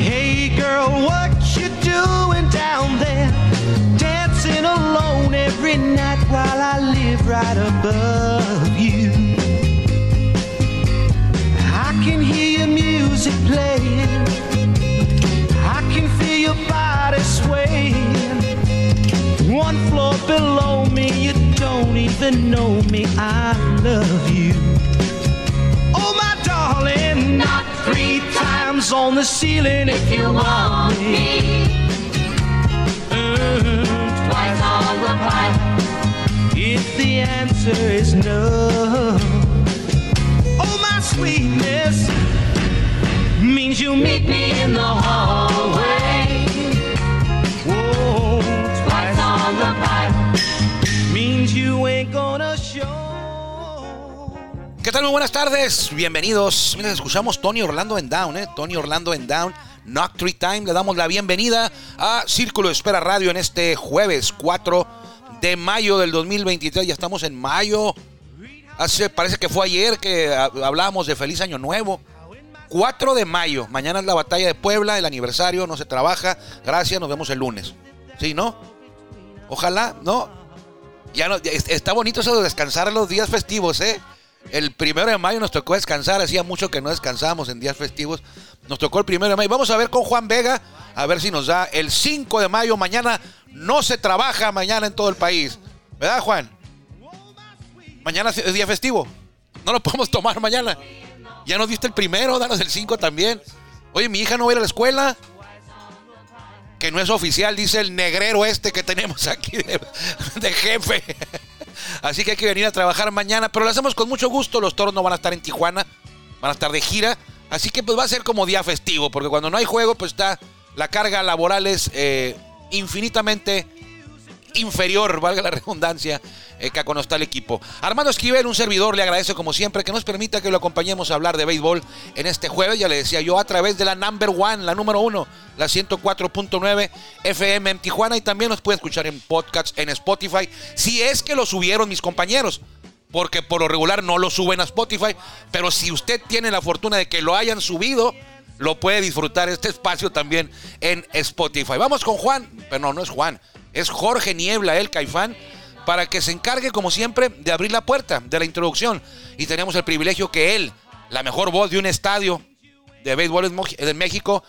Hey girl, what you doing down there? Dancing alone every night while I live right above you. I can hear your music playing. Even know me. I love you. Oh, my darling, not three times on the ceiling if you want me. Mm, twice on the pipe if the answer is no. Oh, my sweetness means you meet me in the hallway. ¿Qué tal? Muy buenas tardes, bienvenidos. Mira, escuchamos Tony Orlando en Down, ¿eh? Tony Orlando en Down, Knock Three Time. Le damos la bienvenida a Círculo de Espera Radio en este jueves 4 de mayo del 2023. Ya estamos en mayo. Hace, parece que fue ayer que hablábamos de Feliz Año Nuevo. 4 de mayo. Mañana es la batalla de Puebla, el aniversario, no se trabaja. Gracias, nos vemos el lunes. ¿Sí, no? Ojalá, ¿no? Ya no, está bonito eso de descansar los días festivos, ¿eh? El primero de mayo nos tocó descansar, hacía mucho que no descansábamos en días festivos. Nos tocó el primero de mayo. Vamos a ver con Juan Vega, a ver si nos da el 5 de mayo. Mañana no se trabaja, mañana en todo el país. ¿Verdad, Juan? Mañana es día festivo. No lo podemos tomar mañana. Ya nos diste el primero, danos el 5 también. Oye, mi hija no va a ir a la escuela. Que no es oficial, dice el negrero este que tenemos aquí de, de jefe. Así que hay que venir a trabajar mañana, pero lo hacemos con mucho gusto. Los toros no van a estar en Tijuana, van a estar de gira. Así que pues va a ser como día festivo, porque cuando no hay juego, pues está la carga laboral es eh, infinitamente inferior, valga la redundancia, eh, que está el equipo. Armando Esquivel, un servidor, le agradece como siempre que nos permita que lo acompañemos a hablar de béisbol en este jueves. Ya le decía yo, a través de la number one, la número uno, la 104.9 FM en Tijuana y también nos puede escuchar en podcasts en Spotify, si es que lo subieron mis compañeros. Porque por lo regular no lo suben a Spotify, pero si usted tiene la fortuna de que lo hayan subido, lo puede disfrutar este espacio también en Spotify. Vamos con Juan, pero no, no es Juan, es Jorge Niebla, el Caifán, para que se encargue, como siempre, de abrir la puerta de la introducción. Y tenemos el privilegio que él, la mejor voz de un estadio de béisbol en México,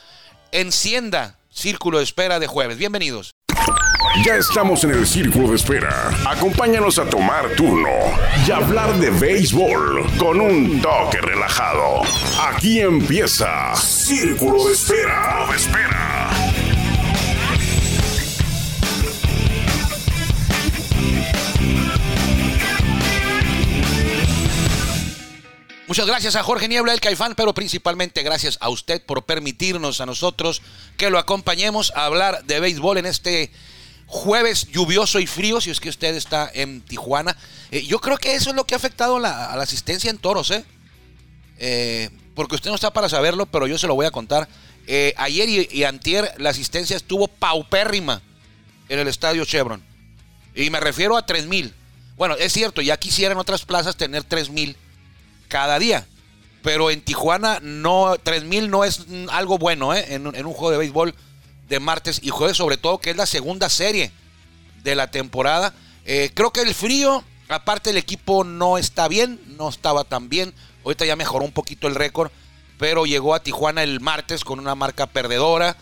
encienda Círculo de Espera de jueves. Bienvenidos. Ya estamos en el círculo de espera. Acompáñanos a tomar turno y hablar de béisbol con un toque relajado. Aquí empieza Círculo de Espera. De espera. Muchas gracias a Jorge Niebla, el Caifán, pero principalmente gracias a usted por permitirnos a nosotros que lo acompañemos a hablar de béisbol en este jueves lluvioso y frío, si es que usted está en Tijuana. Eh, yo creo que eso es lo que ha afectado a la asistencia en toros, ¿eh? Eh, porque usted no está para saberlo, pero yo se lo voy a contar. Eh, ayer y, y antier la asistencia estuvo paupérrima en el estadio Chevron. Y me refiero a 3 mil. Bueno, es cierto, ya quisieran otras plazas tener 3 mil cada día. Pero en Tijuana no, 3000 no es algo bueno ¿eh? en, un- juego de béisbol de martes y jueves, sobre todo que es la segunda serie de la temporada. Eh, creo que el frío, aparte el equipo no está bien, no estaba tan bien. Ahorita ya mejoró un poquito el récord, pero llegó a Tijuana el martes con una marca perdedora,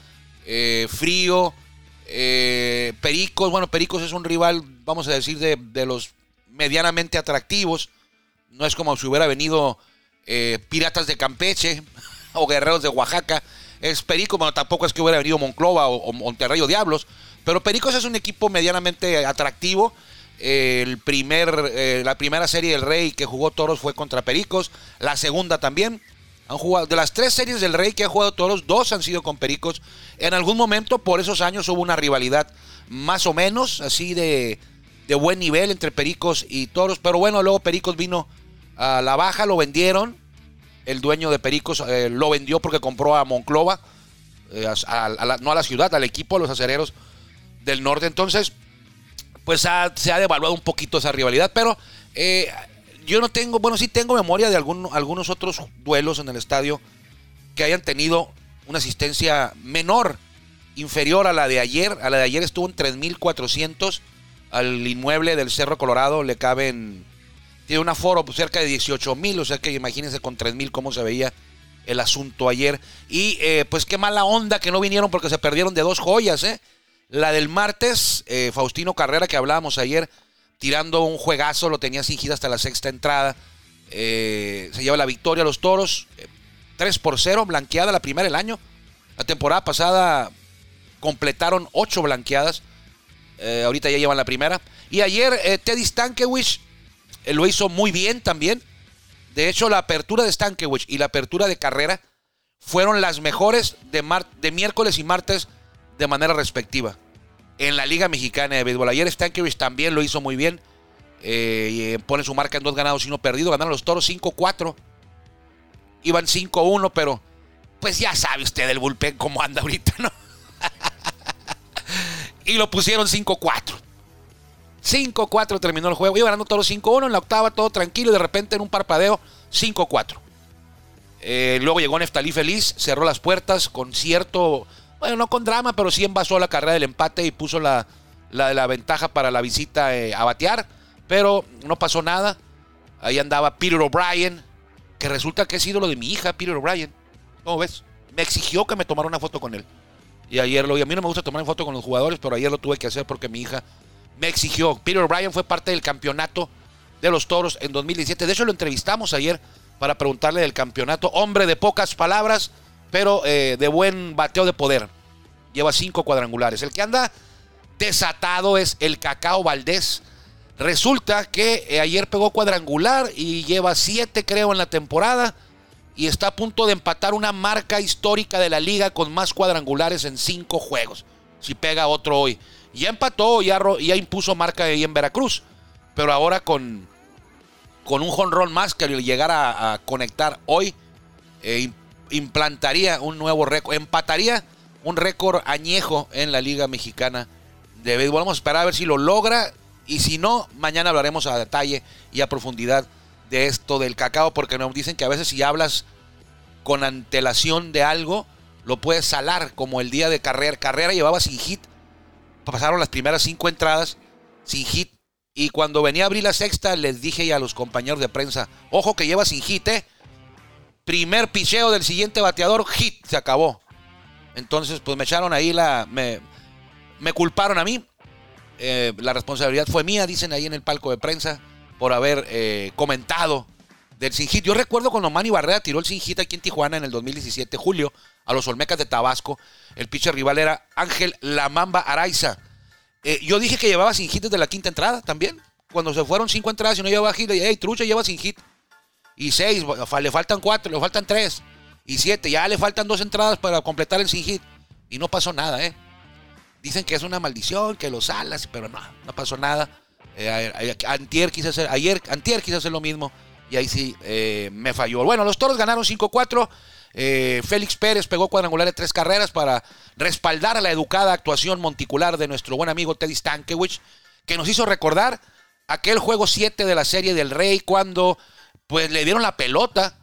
eh, frío. Pericos, bueno, Pericos es un rival, vamos a decir, de, de los medianamente atractivos. No es como si hubiera venido eh, Piratas de Campeche o Guerreros de Oaxaca. Es Perico, bueno, tampoco es que hubiera venido Monclova o, Monterrey o Diablos. Pero Pericos es un equipo medianamente atractivo. El primer, eh, la primera serie del Rey que jugó Toros fue contra Pericos. La segunda también. Han jugado, de las tres series del Rey que ha jugado Toros, dos han sido con Pericos. En algún momento, por esos años, hubo una rivalidad más o menos, así de, de buen nivel entre Pericos y Toros. Pero bueno, luego Pericos vino a la baja, lo vendieron. El dueño de Pericos eh, lo vendió porque compró a Monclova, eh, no a la ciudad, al equipo, a los acereros del norte. Entonces, pues se ha devaluado un poquito esa rivalidad, pero eh, yo no tengo, bueno, sí tengo memoria de algunos otros duelos en el estadio que hayan tenido una asistencia menor, inferior a la de ayer. A la de ayer estuvo en 3.400. Al inmueble del Cerro Colorado le caben, tiene un aforo pues, cerca de 18.000, o sea que imagínense con 3.000 cómo se veía el asunto ayer. Y eh, pues qué mala onda que no vinieron porque se perdieron de dos joyas, ¿eh? La del martes, eh, Faustino Carrera, que hablábamos ayer, tirando un juegazo, lo tenía singida hasta la sexta entrada. Eh, se lleva la victoria a los toros. 3 por 0, blanqueada la primera del año. La temporada pasada completaron 8 blanqueadas. Ahorita ya llevan la primera. Y ayer Teddy Stankiewicz lo hizo muy bien también. De hecho, la apertura de Stankiewicz y la apertura de carrera fueron las mejores de, de miércoles y martes de manera respectiva. En la Liga Mexicana de Béisbol. Ayer Stankiewicz también lo hizo muy bien. Eh, eh, pone su marca en dos ganados y uno perdido. Ganaron los toros 5-4. Iban 5-1, pero pues ya sabe usted el bullpen cómo anda ahorita, ¿no? y lo pusieron 5-4. 5-4 terminó el juego. Iba ganando todos 5-1. En la octava todo tranquilo. Y de repente en un parpadeo 5-4. Eh, luego llegó Neftalí feliz. Cerró las puertas con cierto bueno, no con drama, pero sí envasó la carrera del empate y puso la, la, ventaja para la visita eh, a batear. Pero no pasó nada. Ahí andaba Peter O'Brien, que resulta que es ídolo de mi hija, Peter O'Brien. ¿Cómo ves? Me exigió que me tomara una foto con él. Y ayer lo vi. A mí no me gusta tomar foto con los jugadores, pero ayer lo tuve que hacer porque mi hija me exigió. Peter O'Brien fue parte del campeonato de los toros en 2017. De hecho, lo entrevistamos ayer para preguntarle del campeonato. Hombre de pocas palabras pero eh, de buen bateo de poder. Lleva cinco cuadrangulares. El que anda desatado es el Cacao Valdés. Resulta que eh, ayer pegó cuadrangular y lleva siete, creo, en la temporada. Y está a punto de empatar una marca histórica de la liga con más cuadrangulares en cinco juegos. Si pega otro hoy. Ya empató, ya, ya impuso marca ahí en Veracruz. Pero ahora con, con un jonrón más que llegar a, conectar hoy, eh, implantaría un nuevo récord, empataría un récord añejo en la Liga Mexicana de Béisbol. Vamos a esperar a ver si lo logra y si no, mañana hablaremos a detalle y a profundidad de esto del cacao, porque nos dicen que a veces si hablas con antelación de algo, lo puedes salar, como el día de carrera. Carrera llevaba sin hit, pasaron las primeras cinco entradas sin hit, y cuando venía a abrir la sexta, les dije a los compañeros de prensa, ojo que lleva sin hit, ¿eh? Primer picheo del siguiente bateador, hit, se acabó. Entonces, pues me echaron ahí la. Me, me culparon a mí. Eh, la responsabilidad fue mía, dicen ahí en el palco de prensa, por haber eh, comentado del sin hit. Yo recuerdo cuando Manny Barrera tiró el sin hit aquí en Tijuana en el 2017, julio, a los Olmecas de Tabasco. El pitcher rival era Ángel La Mamba Araiza. Eh, yo dije que llevaba sin hit desde la quinta entrada también. Cuando se fueron cinco entradas y no llevaba hit, y hey, Trucha lleva sin hit y seis, le faltan cuatro, le faltan tres y siete, ya le faltan dos entradas para completar el sin hit y no pasó nada, ¿eh? Dicen que es una maldición, que los alas, pero no, no pasó nada. Eh, antier quise hacer, ayer, antier quise hacer lo mismo y ahí sí eh, me falló. Bueno, los toros ganaron 5-4. Eh, Félix Pérez pegó cuadrangular de tres carreras para respaldar a la educada actuación monticular de nuestro buen amigo Teddy Stankiewicz, que nos hizo recordar aquel juego 7 de la serie del Rey cuando pues le dieron la pelota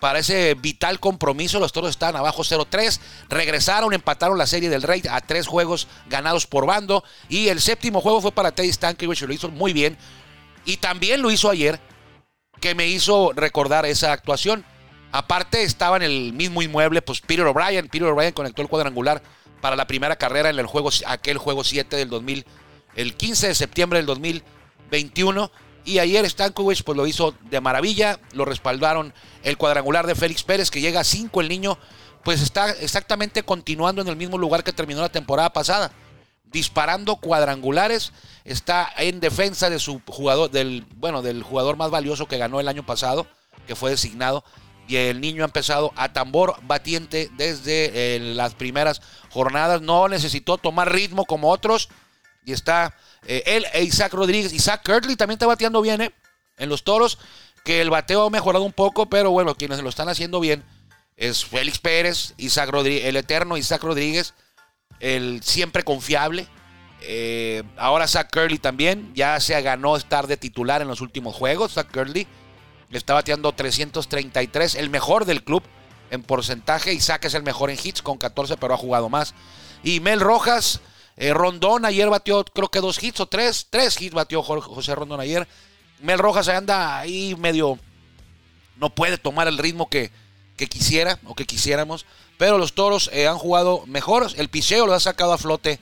para ese vital compromiso. Los toros estaban abajo 0-3. Regresaron, empataron la serie del Rey a tres juegos ganados por bando. Y el séptimo juego fue para Teddy Stankiewicz, lo hizo muy bien. Y también lo hizo ayer, que me hizo recordar esa actuación. Aparte estaba en el mismo inmueble, pues Peter O'Brien. Peter O'Brien conectó el cuadrangular para la primera carrera en el juego, aquel juego 7 del 2000, el 15 de septiembre del 2021. Y ayer Stankovic pues lo hizo de maravilla, lo respaldaron el cuadrangular de Félix Pérez que llega a 5 el niño, pues está exactamente continuando en el mismo lugar que terminó la temporada pasada, disparando cuadrangulares, está en defensa de su jugador del bueno, del jugador más valioso que ganó el año pasado, que fue designado y el niño ha empezado a tambor batiente desde eh, las primeras jornadas, no necesitó tomar ritmo como otros y está eh, él e Isaac Rodríguez. Isaac Kirtley también está bateando bien ¿eh? en los toros. Que el bateo ha mejorado un poco, pero bueno, quienes lo están haciendo bien es Félix Pérez, Isaac Rodríguez, el eterno Isaac Rodríguez, el siempre confiable. Eh, ahora Zach Curley también, ya se ganó estar de titular en los últimos juegos, Zach Curley. está bateando 333, el mejor del club en porcentaje. Isaac es el mejor en hits con 14, pero ha jugado más. Y Mel Rojas, eh, Rondón ayer batió creo que dos hits o tres, tres hits batió José Rondón ayer. Mel Rojas anda ahí medio, no puede tomar el ritmo que, que quisiera o que quisiéramos, pero los toros eh, han jugado mejor. El picheo lo ha sacado a flote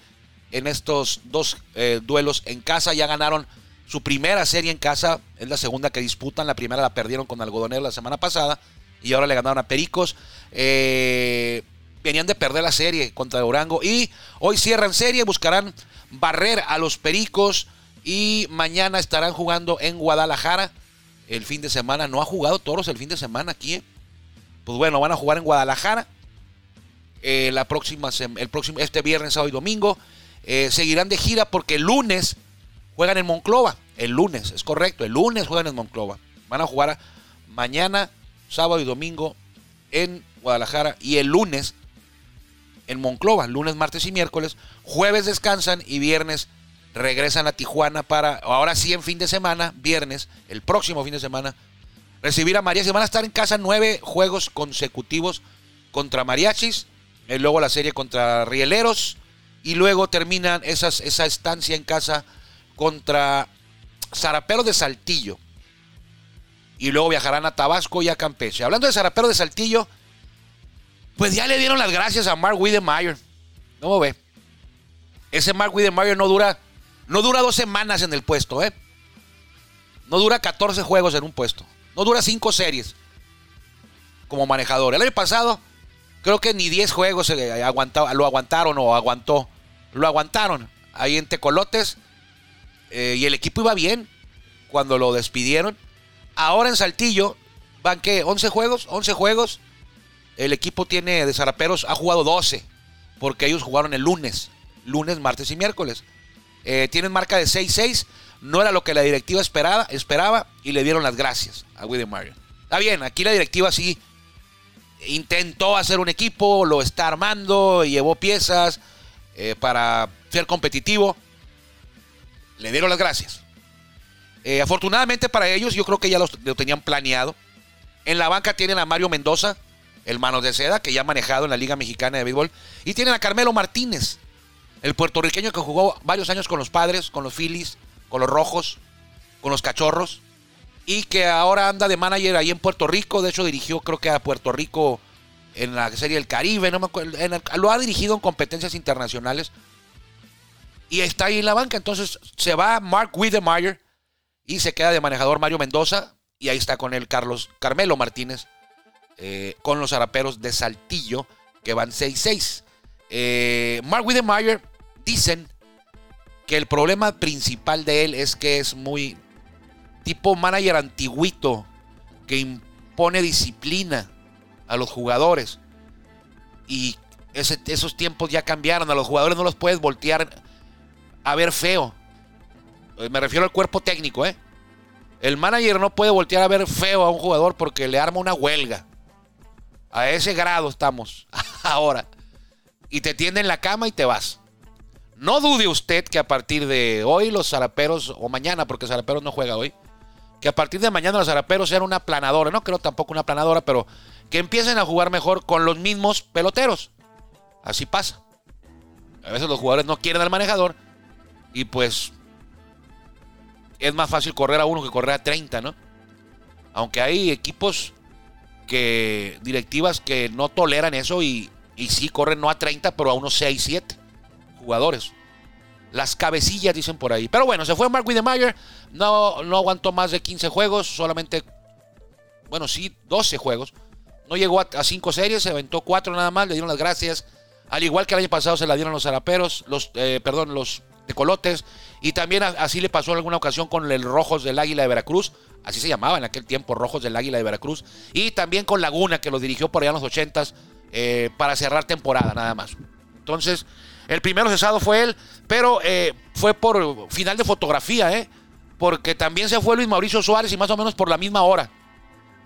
en estos dos eh, duelos en casa. Ya ganaron su primera serie en casa, es la segunda que disputan. La primera la perdieron con Algodonero la semana pasada y ahora le ganaron a Pericos. Eh, venían de perder la serie contra Durango y hoy cierran serie, buscarán barrer a los Pericos y mañana estarán jugando en Guadalajara. El fin de semana no ha jugado Toros el fin de semana aquí. ¿eh? Pues bueno, van a jugar en Guadalajara. Eh, la próxima, el próximo, este viernes, sábado y domingo. seguirán de gira porque el lunes juegan en Monclova. El lunes, es correcto, el lunes juegan en Monclova. Van a jugar mañana sábado y domingo en Guadalajara y el lunes en Monclova, lunes, martes y miércoles. Jueves descansan y viernes regresan a Tijuana para, ahora sí en fin de semana, viernes, el próximo fin de semana, recibir a mariachis. Van a estar en casa nueve juegos consecutivos contra mariachis, y eh, luego la serie contra rieleros y luego terminan esa estancia en casa contra Zaraperos de Saltillo y luego viajarán a Tabasco y a Campeche. Hablando de Zarapero de Saltillo, pues ya le dieron las gracias a Mark Wiedemeyer. ¿Cómo ve? Ese Mark Wiedemeyer no dura, no dura dos semanas en el puesto, ¿eh? No dura 14 juegos en un puesto. No dura 5 series como manejador. El año pasado, creo que ni 10 juegos lo aguantaron o aguantó. Lo aguantaron ahí en Tecolotes. Eh, y el equipo iba bien cuando lo despidieron. Ahora en Saltillo van que 11 juegos, 11 juegos. El equipo tiene de Zaraperos, ha jugado 12, porque ellos jugaron el lunes, lunes, martes y miércoles. Eh, tienen marca de 6-6, no era lo que la directiva esperaba, esperaba y le dieron las gracias a William Mario. Está bien, aquí la directiva sí intentó hacer un equipo, lo está armando, llevó piezas eh, para ser competitivo. Le dieron las gracias. Eh, afortunadamente para ellos, yo creo que ya lo, tenían planeado. En la banca tienen a Mario Mendoza, el manos de seda, que ya ha manejado en la Liga Mexicana de Béisbol. Y tienen a Carmelo Martínez, el puertorriqueño que jugó varios años con los padres, con los Phillies, con los Rojos, con los Cachorros. Y que ahora anda de manager ahí en Puerto Rico. De hecho, dirigió creo que a Puerto Rico en la Serie del Caribe. No me acuerdo, lo ha dirigido en competencias internacionales. Y está ahí en la banca. Entonces se va Mark Wiedemeyer y se queda de manejador Mario Mendoza. Y ahí está con él Carlos Carmelo Martínez. Eh, con los araperos de Saltillo. Que van 6-6. Eh, Mark Widemeyer dicen que el problema principal de él es que es muy tipo manager antiguito. Que impone disciplina a los jugadores. Y esos tiempos ya cambiaron. A los jugadores no los puedes voltear a ver feo. Eh, me refiero al cuerpo técnico, ¿eh? El manager no puede voltear a ver feo a un jugador porque le arma una huelga. A ese grado estamos ahora. Y te tiende en la cama y te vas. No dude usted que a partir de hoy los zaraperos, o mañana, porque zaraperos no juega hoy, que a partir de mañana los zaraperos sean una planadora. No creo tampoco una planadora, pero que empiecen a jugar mejor con los mismos peloteros. Así pasa. A veces los jugadores no quieren al manejador y pues es más fácil correr a uno que correr a 30, ¿no? Aunque hay equipos que, directivas que no toleran eso y, y sí corren no a 30, pero a unos 6, 7 jugadores. Las cabecillas dicen por ahí. Pero bueno, se fue Mark Wiedemeyer. No, no aguantó más de 15 juegos. Solamente, bueno, sí, 12 juegos. No llegó a 5 series. Se aventó 4 nada más. Le dieron las gracias. Al igual que el año pasado se la dieron los zaraperos. Los, eh, perdón, los de Colotes. Y también así le pasó en alguna ocasión con el Rojos del Águila de Veracruz. Así se llamaba en aquel tiempo, Rojos del Águila de Veracruz. Y también con Laguna, que lo dirigió por allá en los 80 eh, para cerrar temporada, nada más. Entonces, el primero cesado fue él, pero eh, fue por final de fotografía, ¿eh? Porque también se fue Luis Mauricio Suárez y más o menos por la misma hora.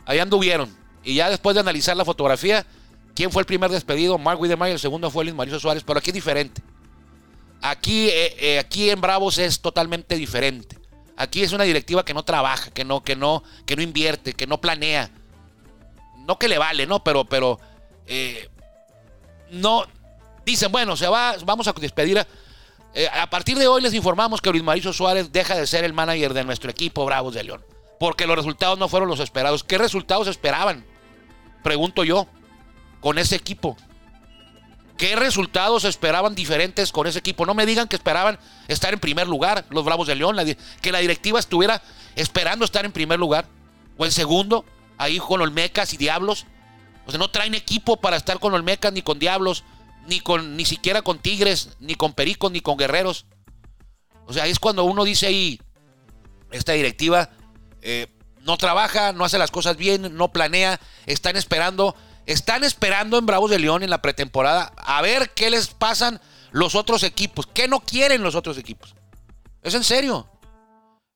Ahí anduvieron. Y ya después de analizar la fotografía, ¿quién fue el primer despedido? Mark Widemeyer, el segundo fue Luis Mauricio Suárez, pero aquí es diferente. Aquí, eh, eh, aquí en Bravos es totalmente diferente. Aquí es una directiva que no trabaja, que no, que no, que no invierte, que no planea. No que le vale, ¿no? Pero, pero eh, no dicen, bueno, se va, vamos a despedir a, partir de hoy les informamos que Luis Mauricio Suárez deja de ser el manager de nuestro equipo Bravos de León. Porque los resultados no fueron los esperados. ¿Qué resultados esperaban? Pregunto yo, con ese equipo. ¿Qué resultados esperaban diferentes con ese equipo? No me digan que esperaban estar en primer lugar los Bravos de León, que la directiva estuviera esperando estar en primer lugar o en segundo, ahí con Olmecas y Diablos. O sea, no traen equipo para estar con Olmecas ni con Diablos, ni con ni siquiera con Tigres, ni con Pericos, ni con Guerreros. O sea, ahí es cuando uno dice ahí, esta directiva eh, no trabaja, no hace las cosas bien, no planea, están esperando están esperando en Bravos de León en la pretemporada a ver qué les pasan los otros equipos. ¿Qué no quieren los otros equipos? Es en serio.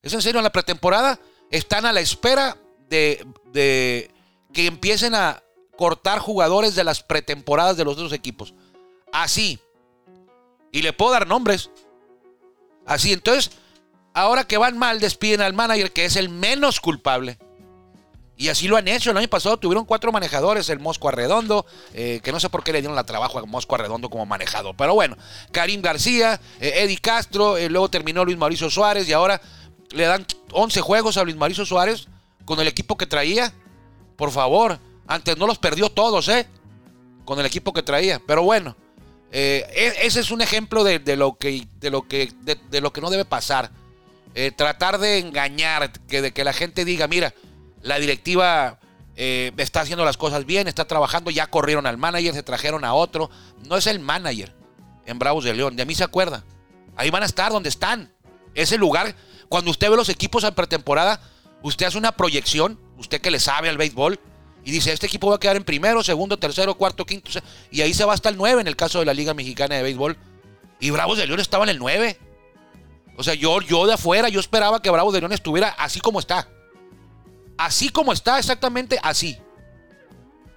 Es en serio. En la pretemporada están a la espera de, de que empiecen a cortar jugadores de las pretemporadas de los otros equipos. Así. Y le puedo dar nombres. Así. Entonces, ahora que van mal, despiden al manager, que es el menos culpable. Y así lo han hecho. El año pasado tuvieron cuatro manejadores, el Mosco Arredondo, eh, que no sé por qué le dieron la trabajo a Mosco Arredondo como manejador. Pero bueno, Karim García, eh, Eddie Castro, eh, luego terminó Luis Mauricio Suárez y ahora le dan 11 juegos a Luis Mauricio Suárez con el equipo que traía. Por favor, antes no los perdió todos, ¿eh? Con el equipo que traía. Pero bueno, e, ese es un ejemplo de, lo, que, de, lo, que, de, lo que no debe pasar. tratar de engañar, que, de que la gente diga, mira, la directiva eh, está haciendo las cosas bien, está trabajando, ya corrieron al manager, se trajeron a otro. No es el manager en Bravos de León, de mí se acuerda. Ahí van a estar donde están. Ese lugar, cuando usted ve los equipos en pretemporada, usted hace una proyección, usted que le sabe al béisbol, y dice, este equipo va a quedar en primero, segundo, tercero, cuarto, quinto, y ahí se va hasta el 9 en el caso de la Liga Mexicana de Béisbol. Y Bravos de León estaba en el 9. O sea, yo, yo de afuera, yo esperaba que Bravos de León estuviera así como está. Así como está, exactamente así.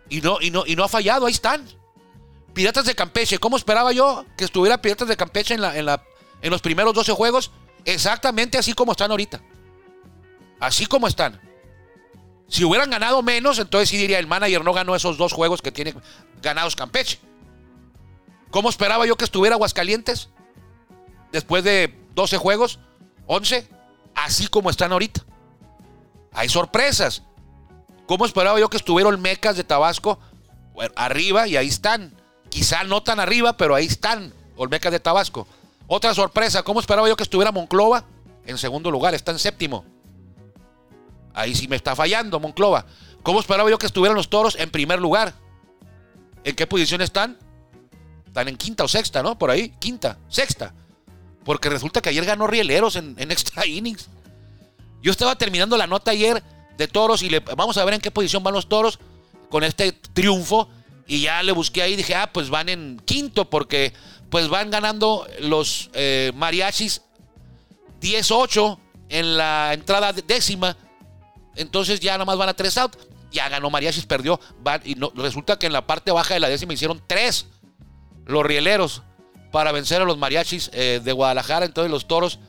Y no, y no, y no ha fallado, ahí están. Piratas de Campeche, ¿cómo esperaba yo que estuviera Piratas de Campeche en, la, en, la, en los primeros 12 juegos? Exactamente así como están ahorita. Así como están. Si hubieran ganado menos, entonces sí diría el manager no ganó esos dos juegos que tiene ganados Campeche. ¿Cómo esperaba yo que estuviera Aguascalientes? Después de 12 juegos, 11, así como están ahorita hay sorpresas. ¿Cómo esperaba yo que estuviera Olmecas de Tabasco arriba y ahí están? Quizá no tan arriba, pero ahí están Olmecas de Tabasco. Otra sorpresa, ¿cómo esperaba yo que estuviera Monclova? En segundo lugar, está en séptimo. Ahí sí me está fallando Monclova. ¿Cómo esperaba yo que estuvieran los toros en primer lugar? ¿En qué posición están? Están en quinta o sexta, ¿no? Por ahí, quinta, sexta. Porque resulta que ayer ganó Rieleros en, en extra innings. Yo estaba terminando la nota ayer de toros y le, vamos a ver en qué posición van los toros con este triunfo. Y ya le busqué ahí y dije, ah, pues van en quinto porque pues van ganando los eh, mariachis 10-8 en la entrada décima. Entonces ya nada más van a tres out. Ya ganó mariachis, perdió. y no, resulta que en la parte baja de la décima hicieron tres los rieleros para vencer a los mariachis eh, de Guadalajara. Entonces los toros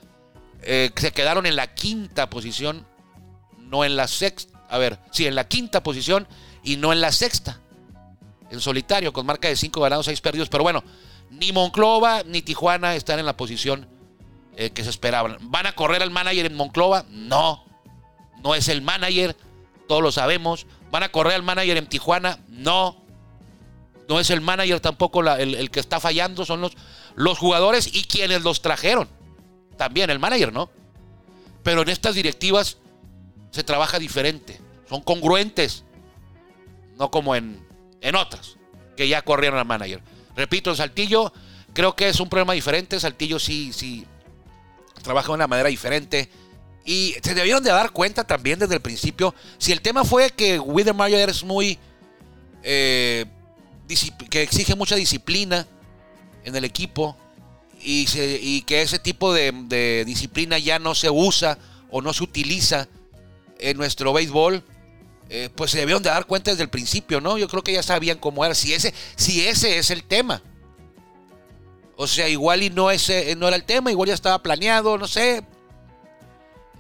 eh, se quedaron en la quinta posición, no en la sexta. A ver, sí, en la quinta posición y no en la sexta. En solitario, con marca de 5 ganados, 6 perdidos. Pero bueno, ni Monclova ni Tijuana están en la posición eh, que se esperaban. ¿Van a correr al manager en Monclova? No. No es el manager, todos lo sabemos. ¿Van a correr al manager en Tijuana? No. No es el manager tampoco el, el, que está fallando, son los, los jugadores y quienes los trajeron también el manager, ¿no? Pero en estas directivas se trabaja diferente, son congruentes, no como en, en otras, que ya corrieron al manager. Repito, en Saltillo creo que es un problema diferente, Saltillo sí, sí trabaja de una manera diferente. Y se debieron de dar cuenta también desde el principio. Si el tema fue que Widermeyer es muy. Eh, que exige mucha disciplina en el equipo y, que ese tipo de, disciplina ya no se usa o no se utiliza en nuestro béisbol, eh, pues se debieron de dar cuenta desde el principio, ¿no? Yo creo que ya sabían cómo era, si ese, si ese es el tema. O sea, igual y no, ese, no era el tema, igual ya estaba planeado, no sé.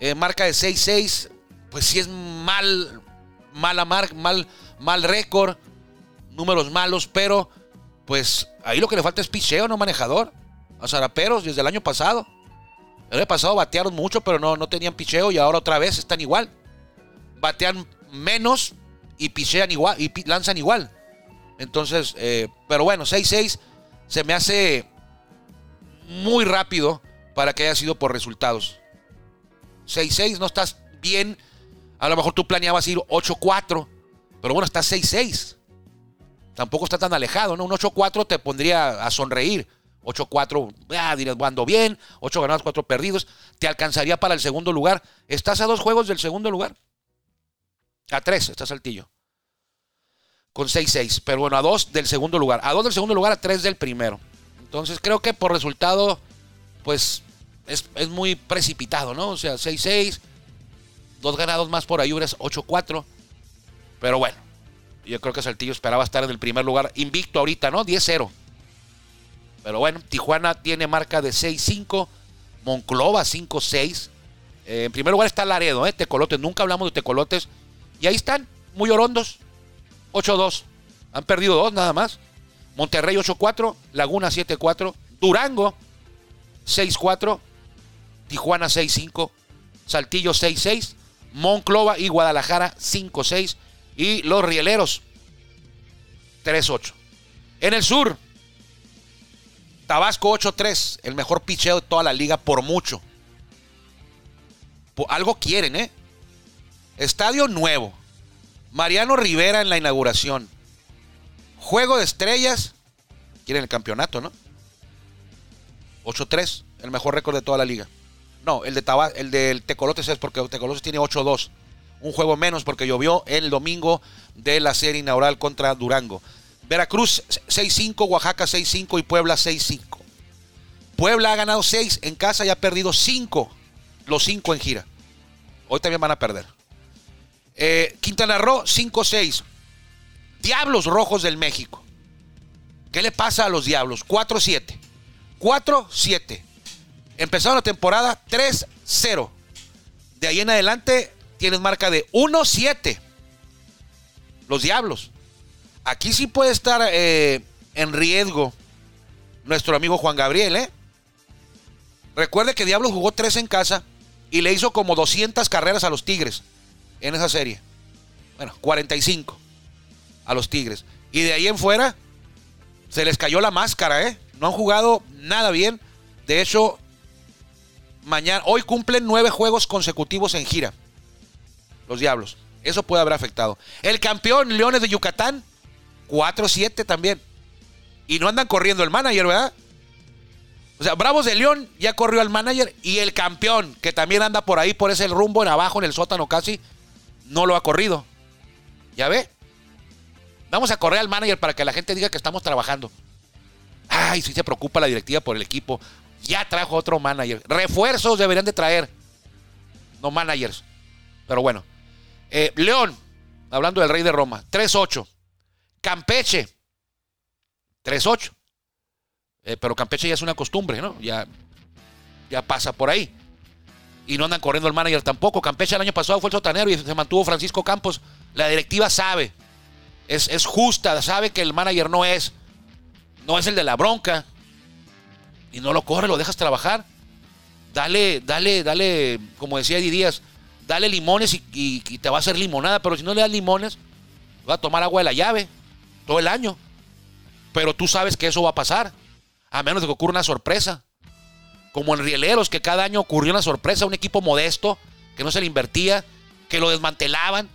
Eh, marca de 6-6, pues sí es mal, mala marca, mal, mal récord, números malos, pero pues ahí lo que le falta es picheo, no manejador. A Zaraperos desde el año pasado. El año pasado batearon mucho, pero no, no tenían picheo y ahora otra vez están igual. Batean menos y pichean igual y lanzan igual. Entonces, eh, pero bueno, 6-6 se me hace muy rápido para que haya sido por resultados. 6-6, no estás bien. A lo mejor tú planeabas ir 8-4, pero bueno, estás 6-6. Tampoco está tan alejado, ¿no? Un 8-4 te pondría a sonreír. 8-4, ah, dirás, ando bien. 8 ganados, 4 perdidos. Te alcanzaría para el segundo lugar. Estás a dos juegos del segundo lugar. A 3 está Saltillo. Con 6-6. Pero bueno, a 2 del segundo lugar. A 2 del segundo lugar, a 3 del primero. Entonces creo que por resultado, pues es, muy precipitado, ¿no? O sea, 6-6. Dos ganados más por Ayubres, 8-4. Pero bueno, yo creo que Saltillo esperaba estar en el primer lugar. Invicto ahorita, ¿no? 10-0. Pero bueno, Tijuana tiene marca de 6-5. Monclova 5-6. Eh, en primer lugar está Laredo, ¿eh? Tecolotes. Nunca hablamos de Tecolotes. Y ahí están, muy orondos. 8-2. Han perdido dos nada más. Monterrey 8-4. Laguna 7-4. Durango 6-4. Tijuana 6-5. Saltillo 6-6. Monclova y Guadalajara 5-6. Y los Rieleros 3-8. En el sur, Tabasco 8-3, el mejor picheo de toda la liga por mucho. algo quieren, ¿eh? Estadio nuevo. Mariano Rivera en la inauguración. Juego de estrellas. Quieren el campeonato, ¿no? 8-3, el mejor récord de toda la liga. No, el de Tabasco, el del Tecolotes es porque Tecolotes tiene 8-2. Un juego menos porque llovió el domingo de la serie inaugural contra Durango. Veracruz 6-5, Oaxaca 6-5 y Puebla 6-5. Puebla ha ganado 6 en casa y ha perdido 5, los 5 en gira. Hoy también van a perder. Eh, Quintana Roo 5-6. Diablos Rojos del México. ¿Qué le pasa a los Diablos? 4-7. 4-7. Empezaron la temporada 3-0. De ahí en adelante tienes marca de 1-7. Los Diablos. Aquí sí puede estar eh, en riesgo nuestro amigo Juan Gabriel, ¿eh? Recuerde que Diablo jugó tres en casa y le hizo como 200 carreras a los Tigres en esa serie. Bueno, 45 a los Tigres. Y de ahí en fuera se les cayó la máscara, ¿eh? No han jugado nada bien. De hecho, mañana, hoy cumplen nueve juegos consecutivos en gira. Los Diablos. Eso puede haber afectado. El campeón Leones de Yucatán 4-7 también. Y no andan corriendo el manager, ¿verdad? O sea, Bravos de León ya corrió al manager y el campeón, que también anda por ahí, por ese rumbo en abajo, en el sótano casi, no lo ha corrido. ¿Ya ve? Vamos a correr al manager para que la gente diga que estamos trabajando. Ay, sí se preocupa la directiva por el equipo. Ya trajo otro manager. Refuerzos deberían de traer. No managers. Pero bueno. Eh, León, hablando del Rey de Roma, 3-8. Campeche, 3-8. Eh, pero Campeche ya es una costumbre, ¿no? Ya, ya pasa por ahí. Y no andan corriendo el manager tampoco. Campeche el año pasado fue el sotanero y se mantuvo Francisco Campos. La directiva sabe. Es, es justa, sabe que el manager no es. No es el de la bronca. Y no lo corre, lo dejas trabajar. Dale, dale, dale, como decía Eddie Díaz, dale limones y, y te va a hacer limonada. Pero si no le das limones, va a tomar agua de la llave todo el año. Pero tú sabes que eso va a pasar, a menos de que ocurra una sorpresa. Como en Rieleros, que cada año ocurrió una sorpresa, un equipo modesto, que no se le invertía, que lo desmantelaban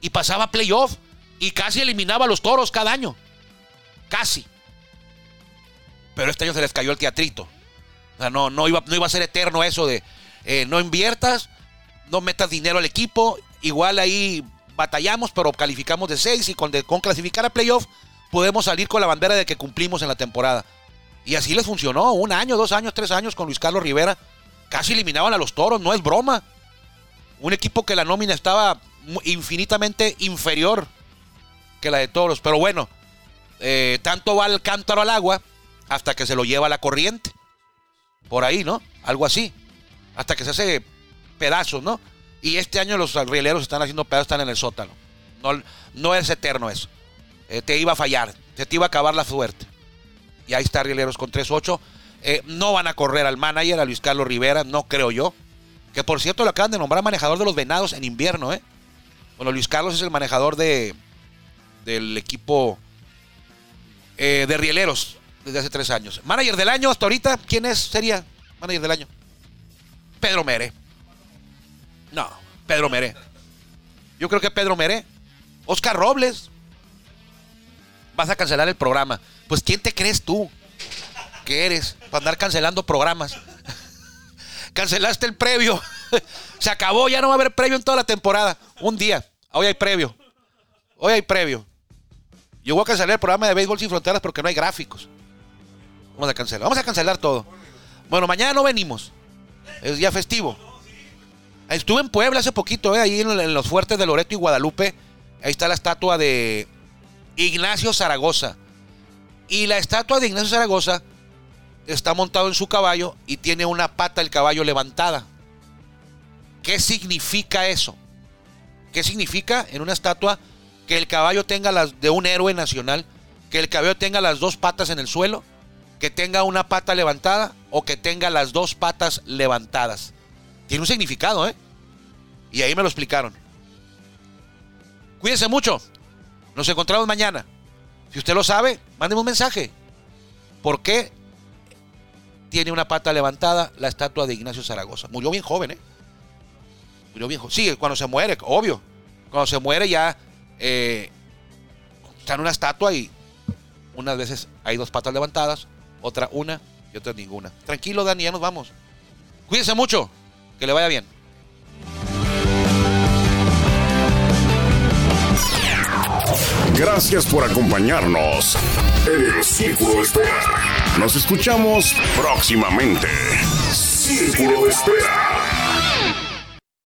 y pasaba playoff y casi eliminaba a los toros cada año. Casi. Pero este año se les cayó el teatrito. O sea, no, no, iba, no iba a ser eterno eso de eh, no inviertas, no metas dinero al equipo, igual ahí batallamos, pero calificamos de 6 y con, clasificar a playoff podemos salir con la bandera de que cumplimos en la temporada. Y así les funcionó, un año, dos años, tres años con Luis Carlos Rivera. Casi eliminaban a los toros, no es broma. Un equipo que la nómina estaba infinitamente inferior que la de toros. Pero bueno, eh, tanto va el cántaro al agua hasta que se lo lleva la corriente. Por ahí, ¿no? Algo así. Hasta que se hace pedazos, ¿no? Y este año los rieleros están haciendo pedazos, están en el sótano. No, no es eterno eso. Eh, te iba a fallar, se te iba a acabar la suerte. Y ahí está Rieleros con 3-8. Eh, no van a correr al manager, a Luis Carlos Rivera, no creo yo. Que por cierto lo acaban de nombrar manejador de los venados en invierno, ¿eh? Bueno, Luis Carlos es el manejador de del equipo eh, de Rieleros desde hace tres años. Manager del año hasta ahorita, ¿quién es? Sería manager del año. Pedro Mere. Pedro Mere. Yo creo que Pedro Mere. Oscar Robles. Vas a cancelar el programa. Pues ¿quién te crees tú? que eres para andar cancelando programas? Cancelaste el previo. Se acabó, ya no va a haber previo en toda la temporada. Un día. Hoy hay previo. Hoy hay previo. Yo voy a cancelar el programa de Béisbol Sin Fronteras porque no hay gráficos. Vamos a cancelar. Vamos a cancelar todo. Bueno, mañana no venimos. Es día festivo. Estuve en Puebla hace poquito, eh, ahí en los fuertes de Loreto y Guadalupe. Ahí está la estatua de Ignacio Zaragoza. Y la estatua de Ignacio Zaragoza está montado en su caballo y tiene una pata del caballo levantada. ¿Qué significa eso? ¿Qué significa en una estatua que el caballo tenga las de un héroe nacional, que el caballo tenga las dos patas en el suelo, que tenga una pata levantada o que tenga las dos patas levantadas? Tiene un significado, ¿eh? Y ahí me lo explicaron. Cuídense mucho. Nos encontramos mañana. Si usted lo sabe, mándeme un mensaje. ¿Por qué tiene una pata levantada la estatua de Ignacio Zaragoza? Murió bien joven, ¿eh? Murió bien joven. Sí, cuando se muere, obvio. Cuando se muere ya eh, está en una estatua y unas veces hay dos patas levantadas, otra una y otra ninguna. Tranquilo, Dani, ya nos vamos. Cuídense mucho, que le vaya bien. Gracias por acompañarnos en el Círculo de Espera. Nos escuchamos próximamente. Círculo de Espera.